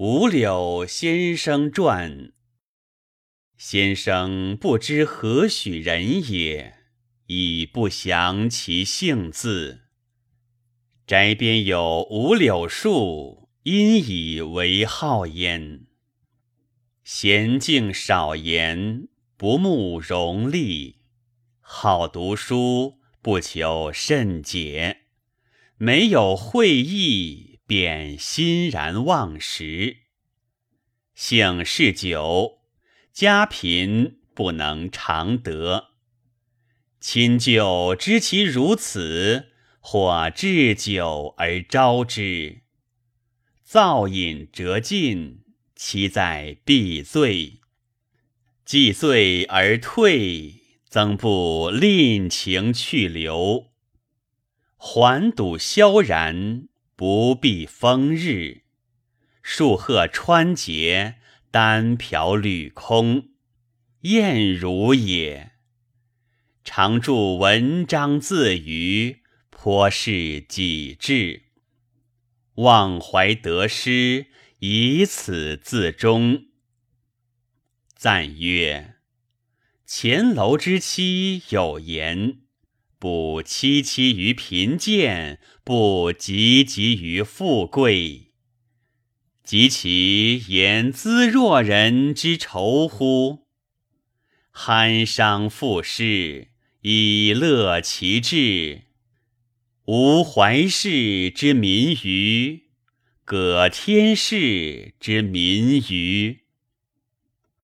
五柳先生传。先生不知何许人也，已不详其姓字。宅边有五柳树，因以为号焉。娴静少言，不慕荣利，好读书，不求甚解。没有会意，便欣然忘食。性嗜酒。家贫不能常得，亲旧知其如此，或置酒而招之。造饮辄尽，其在必醉。既醉而退，曾不吝情去留。环堵萧然，不避风日。树鹤穿节。单瓢履空，晏如也。常著文章自娱，颇是己志。忘怀得失，以此自终。赞曰：前楼之妻有言：不戚戚于贫贱，不汲汲于富贵。及其言资弱人之愁乎？酣伤赋诗，以乐其志。无怀世之民于，葛天士之民于。